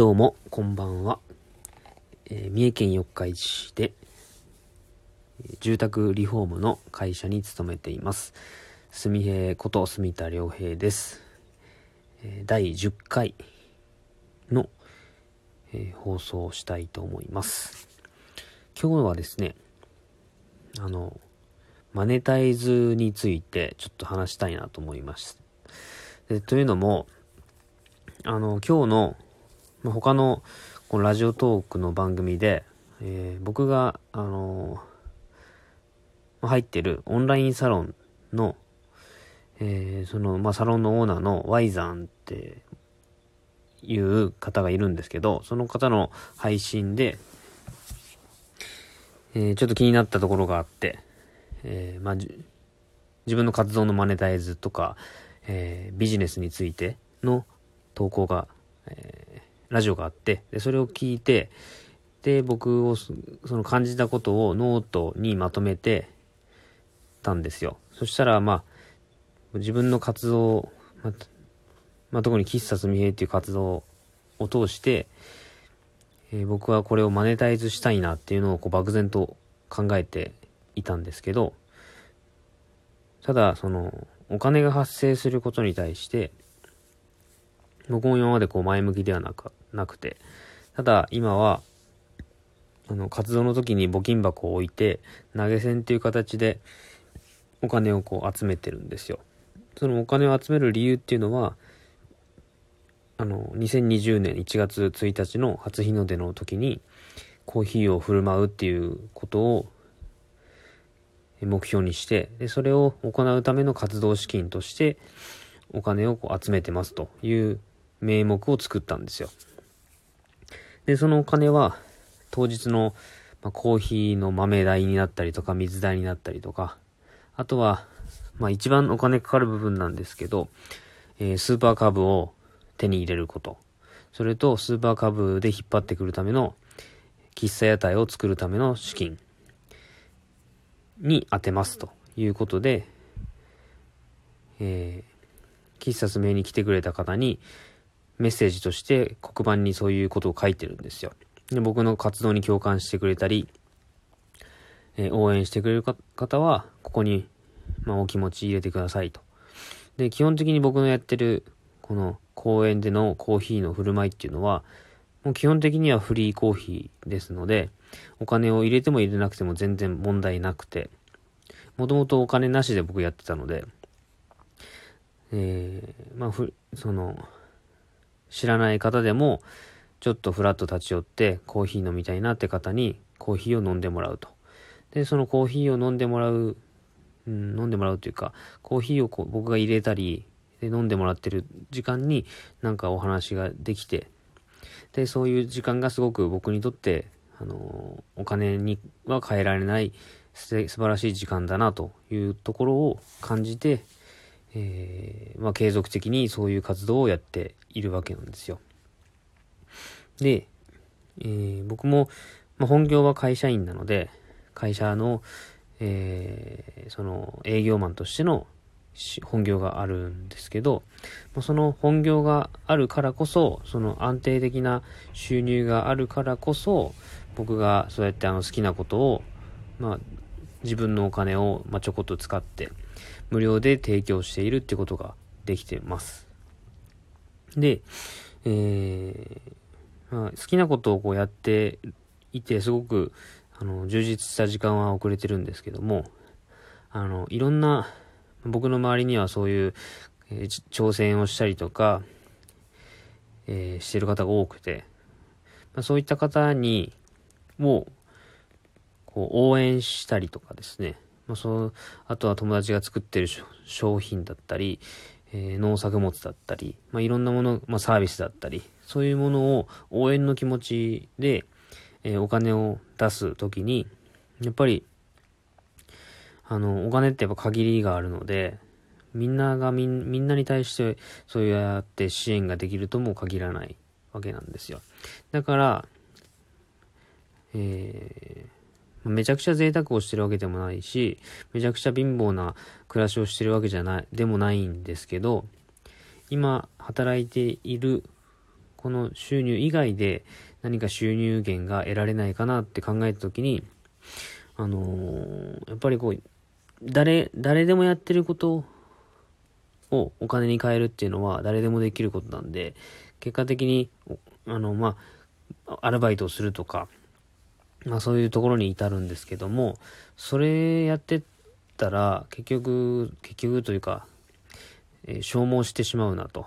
どうも、こんばんは。えー三重県四日市市で、住宅リフォームの会社に勤めています。住平こと住田良平です。えー第10回の、えー放送をしたいと思います。今日はですね、あの、マネタイズについてちょっと話したいなと思います。というのも、あの、今日の、まあ、他のこのラジオトークの番組で、えー僕が、あのまあ入ってるオンラインサロンの、えーその、まあ、サロンのオーナーの Y さんっていう方がいるんですけど、その方の配信で、えちょっと気になったところがあって、えまあ、自分の活動のマネタイズとか、えビジネスについての投稿が、えーラジオがあって、で、それを聞いて、で、僕をそ、の感じたことをノートにまとめてたんですよ。そしたら、まあ、自分の活動、まあ、まあ、特に喫茶すみへっていう活動を通して、えー僕はこれをマネタイズしたいなっていうのをこう漠然と考えていたんですけど、ただ、その、お金が発生することに対して、僕も今までこう前向きではなくなくて、ただ今は、あの、活動の時に募金箱を置いて、投げ銭っていう形でお金をこう集めてるんですよ。そのお金を集める理由っていうのは、あの、2020年1月1日の初日の出の時に、コーヒーを振る舞うっていうことを目標にして、で、それを行うための活動資金として、お金をこう集めてますという名目を作ったんですよ。で、そのお金は、当日の、ま、コーヒーの豆代になったりとか、水代になったりとか、あとは、まあ一番お金かかる部分なんですけど、えースーパーカブを手に入れること。それと、スーパーカブで引っ張ってくるための、喫茶屋台を作るための資金に当てますということで、えー喫茶すめに来てくれた方にメッセージとして黒板にそういうことを書いてるんですよ。で僕の活動に共感してくれたり、えー応援してくれる方は、ここに、まあ、お気持ち入れてくださいと。で、基本的に僕のやってる、この公園でのコーヒーの振る舞いっていうのは、もう基本的にはフリーコーヒーですので、お金を入れても入れなくても全然問題なくて、もともとお金なしで僕やってたので、えーまあ、ふ、その、知らない方でも、ちょっとフラッと立ち寄ってコーヒー飲みたいなって方にコーヒーを飲んでもらうと。で、そのコーヒーを飲んでもらう、うん、飲んでもらうというか、コーヒーをこう僕が入れたり、で飲んでもらってる時間になんかお話ができて、で、そういう時間がすごく僕にとって、あのお金には変えられない素晴らしい時間だなというところを感じて、えーまあ、継続的にそういう活動をやっているわけなんですよ。で、えー僕も、まあ、本業は会社員なので、会社の、えーその営業マンとしての本業があるんですけど、まあその本業があるからこそ、その安定的な収入があるからこそ、僕がそうやってあの好きなことを、まあ、自分のお金を、まあ、ちょこっと使って、無料で提供しているってことができてます。で、えーまあ、好きなことをこうやっていて、すごく、あの、充実した時間は遅れてるんですけども、あの、いろんな、僕の周りにはそういう、えー挑戦をしたりとか、えーしてる方が多くて、まあ、そういった方に、もこう応援したりとかですね、まあ、そうあとは友達が作ってる商商品だったり、えー農作物だったり、まあ、いろんなもの、まあ、サービスだったり、そういうものを応援の気持ちで、えーお金を出すときに、やっぱり、あの、お金ってやっぱ限りがあるので、みんながみんみんなに対してそうやって支援ができるとも限らないわけなんですよ。だから、えーめちゃくちゃ贅沢をしてるわけでもないし、めちゃくちゃ貧乏な暮らしをしてるわけじゃない、でもないんですけど、今働いているこの収入以外で何か収入源が得られないかなって考えたときに、あのー、やっぱりこう、誰、誰でもやってることをお金に変えるっていうのは誰でもできることなんで、結果的に、あの、まあ、アルバイトをするとか、まあそういうところに至るんですけども、それやってたら、結局、結局というか、えー、消耗してしまうなと。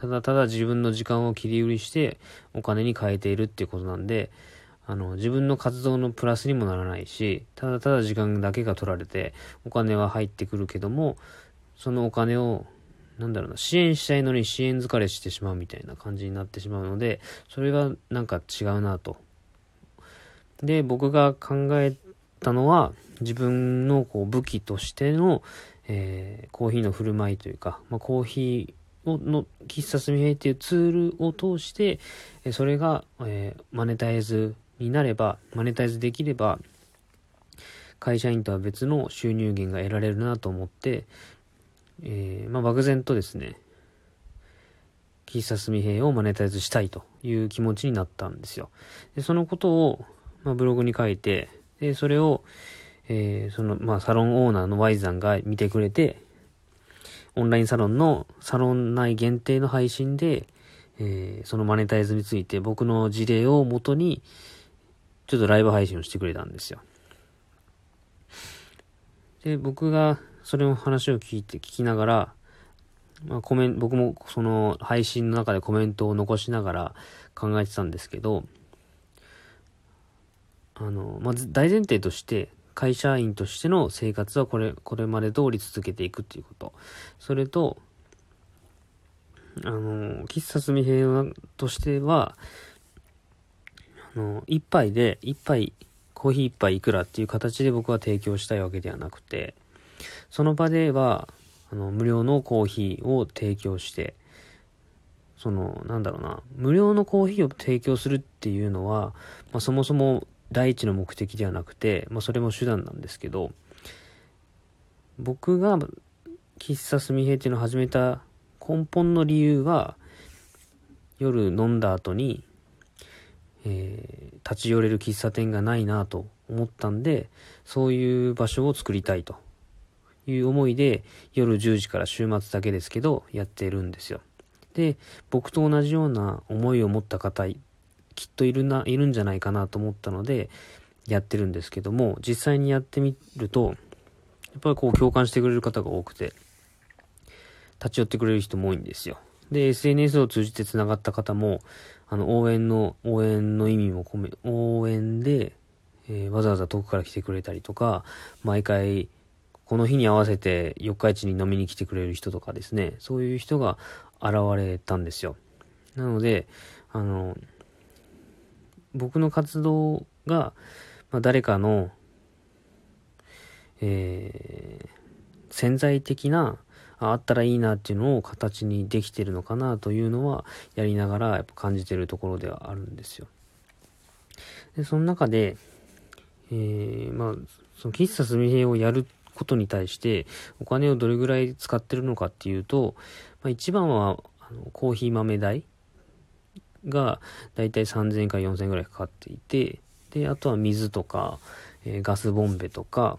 ただただ自分の時間を切り売りしてお金に変えているっていうことなんで、あの、自分の活動のプラスにもならないし、ただただ時間だけが取られて、お金は入ってくるけども、そのお金を、なんだろうな、支援したいのに支援疲れしてしまうみたいな感じになってしまうので、それがなんか違うなと。で、僕が考えたのは、自分のこう武器としての、えー、コーヒーの振る舞いというか、まあ、コーヒーをの喫茶すみへっていうツールを通して、それが、えー、マネタイズになれば、マネタイズできれば、会社員とは別の収入源が得られるなと思って、えー、まあ、漠然とですね、喫茶すみへをマネタイズしたいという気持ちになったんですよ。で、そのことを、まあ、ブログに書いて、で、それを、えー、その、まあ、サロンオーナーの Y さんが見てくれて、オンラインサロンのサロン内限定の配信で、えー、そのマネタイズについて僕の事例をもとに、ちょっとライブ配信をしてくれたんですよ。で、僕がそれの話を聞いて、聞きながら、まあ、コメン僕もその配信の中でコメントを残しながら考えてたんですけど、あの、まず大前提として、会社員としての生活はこれ、これまで通り続けていくっていうこと。それと、あの、喫茶すみ平としては、あの、一杯で、一杯、コーヒー一杯いくらっていう形で僕は提供したいわけではなくて、その場では、あの、無料のコーヒーを提供して、その、なんだろうな、無料のコーヒーを提供するっていうのは、まあ、そもそも第一の目的ではなくて、まあ、それも手段なんですけど、僕が喫茶すみへっていうのを始めた根本の理由は、夜飲んだ後に、えー、立ち寄れる喫茶店がないなと思ったんで、そういう場所を作りたいという思いで、夜10時から週末だけですけど、やってるんですよ。で、僕と同じような思いを持った方、きっといるな、いるんじゃないかなと思ったので、やってるんですけども、実際にやってみると、やっぱりこう共感してくれる方が多くて、立ち寄ってくれる人も多いんですよ。で、SNS を通じて繋がった方も、あの、応援の、応援の意味も込め、応援で、えー、わざわざ遠くから来てくれたりとか、毎回、この日に合わせて四日市に飲みに来てくれる人とかですね、そういう人が現れたんですよ。なので、あの、僕の活動が、まあ、誰かの、えー、潜在的な、あったらいいなっていうのを形にできてるのかなというのは、やりながらやっぱ感じてるところではあるんですよ。で、その中で、えー、まあ、その喫茶すみへをやることに対して、お金をどれぐらい使ってるのかっていうと、まあ、一番は、あのコーヒー豆代が、だいたい3000円から4000円ぐらいかかっていて、で、あとは水とか、えー、ガスボンベとか、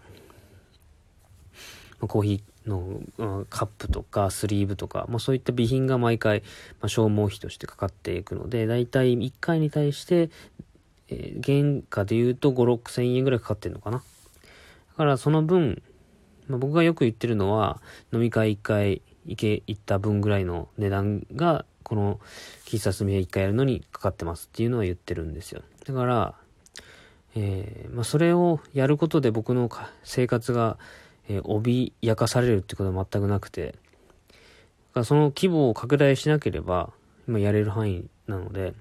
コーヒーの、カップとかスリーブとか、まあ、そういった備品が毎回、まあ、消耗費としてかかっていくので、だいたい1回に対して、えー、原価で言うと5、6千円ぐらいかかってるのかな。だからその分、まあ、僕がよく言ってるのは、飲み会1回行け、行った分ぐらいの値段が、この喫茶すみへ1回やるのにかかってますっていうのは言ってるんですよ。だから、えー、まあ、それをやることで僕の生活が、えー、脅かされるってことは全くなくて、その規模を拡大しなければ、今やれる範囲なので、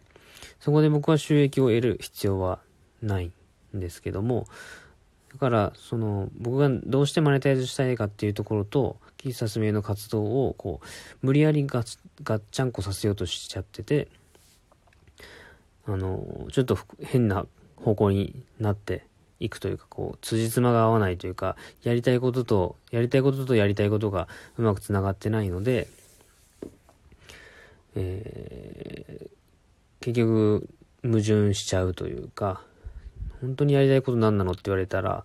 そこで僕は収益を得る必要はないんですけども、だから、その、僕がどうしてマネタイズしたいかっていうところと、喫茶すみの活動を、こう、無理やりガガッチャンコさせようとしちゃってて、あの、ちょっと変な方向になっていくというか、こう、辻褄が合わないというか、やりたいことと、やりたいこととやりたいことがうまくつながってないので、え結局矛盾しちゃうというか、本当にやりたいこと何なのって言われたら、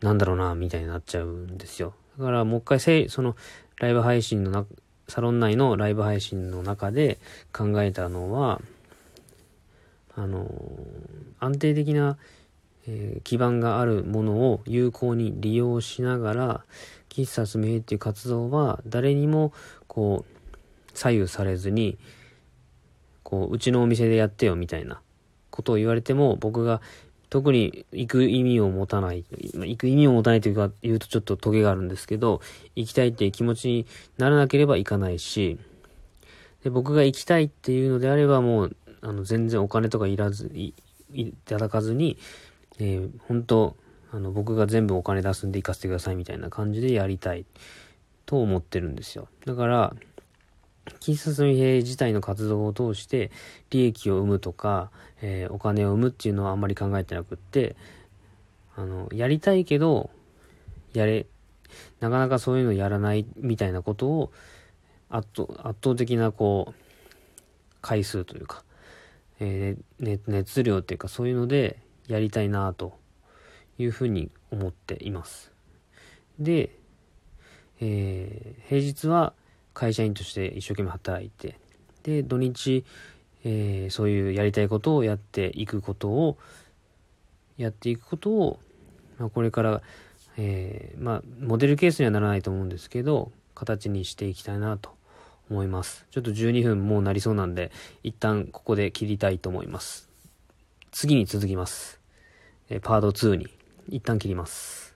なんだろうな、みたいになっちゃうんですよ。だからもう一回せ、そのライブ配信のな、サロン内のライブ配信の中で考えたのは、あの、安定的な、えー、基盤があるものを有効に利用しながら、喫茶すみへっていう活動は誰にもこう左右されずに、こう、うちのお店でやってよみたいなことを言われても僕が特に行く意味を持たない、行く意味を持たないというか言うとちょっとトゲがあるんですけど、行きたいっていう気持ちにならなければ行かないし、で僕が行きたいっていうのであればもう、あの、全然お金とかいらず、いいただかずに、えー、本当あの、僕が全部お金出すんで行かせてくださいみたいな感じでやりたいと思ってるんですよ。だから、喫茶すみ平自体の活動を通して利益を生むとか、えー、お金を生むっていうのはあんまり考えてなくって、あの、やりたいけど、やれ、なかなかそういうのやらないみたいなことを圧倒圧倒的なこう、回数というか、えー、熱量っていうかそういうのでやりたいなというふうに思っています。で、えー、平日は会社員として一生懸命働いて、で、土日、えー、そういうやりたいことをやっていくことを、やっていくことを、まあ、これから、えー、まあ、モデルケースにはならないと思うんですけど、形にしていきたいなと思います。ちょっと12分もうなりそうなんで、一旦ここで切りたいと思います。次に続きます。えパート2に、一旦切ります。